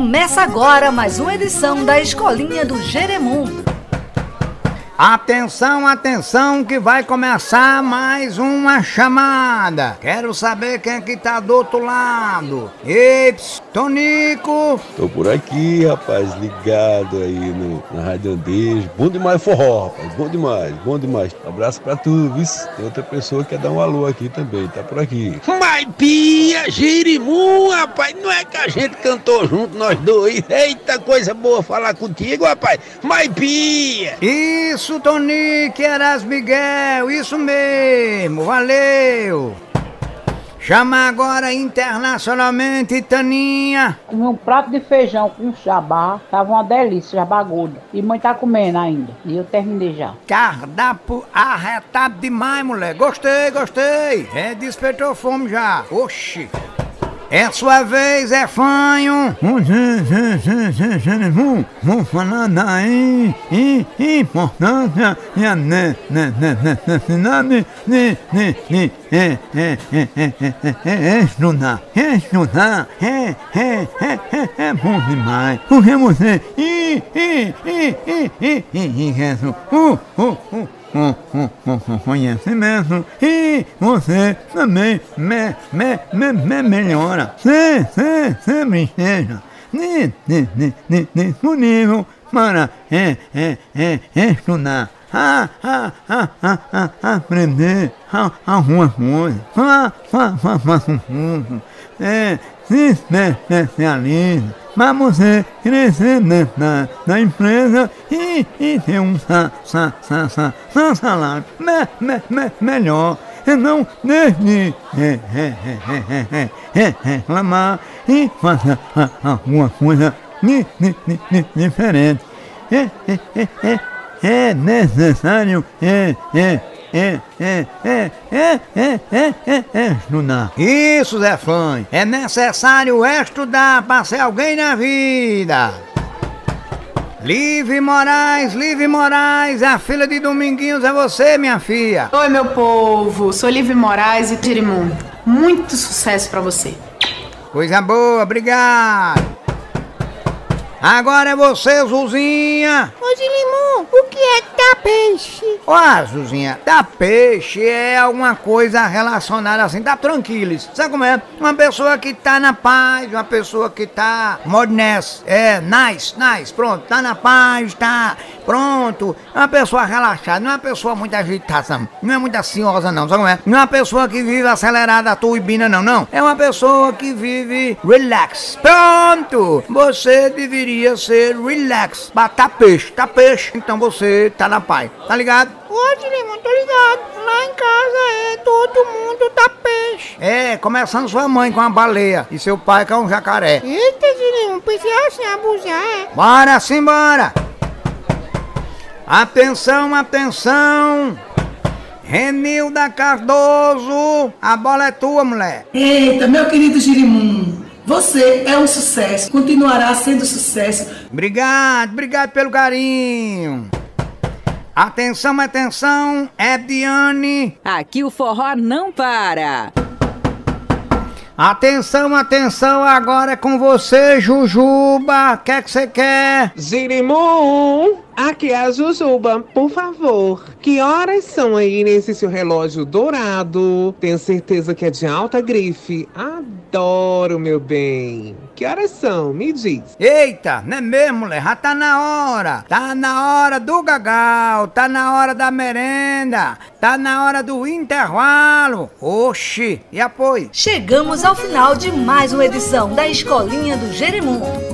Começa agora mais uma edição da Escolinha do Jeremum. Atenção, atenção, que vai começar mais uma chamada. Quero saber quem é que tá do outro lado. Ei, Tonico! Tô por aqui, rapaz, ligado aí no, na Rádio Andejo. Bom demais forró, rapaz, bom demais, bom demais. abraço pra tu, viu? Tem outra pessoa que quer dar um alô aqui também, tá por aqui. Mas Pia, Girimum, rapaz, não é que a gente cantou junto, nós dois. Eita, coisa boa falar contigo, rapaz. Mas Pia! Isso! Isso, Tonique Eras Miguel, isso mesmo, valeu! Chama agora internacionalmente Taninha. Comi um prato de feijão com jabá, tava uma delícia, jabá gorda. E mãe tá comendo ainda, e eu terminei já. Cardápio arretado demais, mulher. Gostei, gostei. É, despertou fome já. Oxi. É sua vez, é fanho. Vamos falar da importância e a necessidade de estudar. Estudar é, é, é, é bom demais. Porque você enriquece o conhecimento e você também me, me, me, me melhora. Se, se, sempre esteja disponível para é, é, é, estudar. Ah, ah, ah, ah, ah, aprender alguma coisa. Faça um curso. É, se especialize para você crescer dentro da, da empresa e, e ter um sa, sa, sa, sa salário me, me, me, melhor. E não deixe de reclamar e fazer alguma coisa diferente. É, é, é, é necessário é, é, é, é, é, é, é, é, é, é estudar. Isso, Zé Fã. É necessário estudar para ser alguém na vida. Live Moraes, Live Moraes, a filha de Dominguinhos é você, minha filha. Oi, meu povo, sou Live Moraes e Tirimundo. Muito sucesso para você. Coisa boa, obrigado. Agora é você, Zuzinha. Ô, Limão, o que é tapeixe? Ó, Zuzinha, tapeixe é alguma coisa relacionada assim, tá tranquilo. Sabe como é? Uma pessoa que tá na paz, uma pessoa que tá modness, é, nice, nice, pronto, tá na paz, tá pronto. É uma pessoa relaxada, não é uma pessoa muito agitada, não é muito ansiosa não, sabe como é? Não é uma pessoa que vive acelerada, turbina não, não. É uma pessoa que vive relax. Pronto! Você deveria deveria ser relax. Batar peixe, tá peixe. Então você tá na paz, tá ligado? Ô, Limão, tô ligado. Lá em casa é todo mundo tá peixe. É, começando sua mãe com a baleia e seu pai com um jacaré. Eita, Limão, pensei assim, abusar, é? Bora, simbora! Atenção, atenção! Renilda Cardoso, a bola é tua, mulher. Eita, meu querido Girimum. Você é um sucesso, continuará sendo sucesso. Obrigado, obrigado pelo carinho. Atenção, atenção, é Diane. Aqui o forró não para. Atenção, atenção, agora é com você, Jujuba. O que é que você quer? Zirimum, aqui é a Jujuba, por favor. Que horas são aí nesse seu relógio dourado? Tenho certeza que é de alta grife. Adoro, meu bem. Que horas são? Me diz. Eita, não é mesmo, mulher? Já tá na hora. Tá na hora do gagal, tá na hora da merenda, tá na hora do intervalo. Oxi, e apoio? Chegamos ao final de mais uma edição da Escolinha do Jeremundo.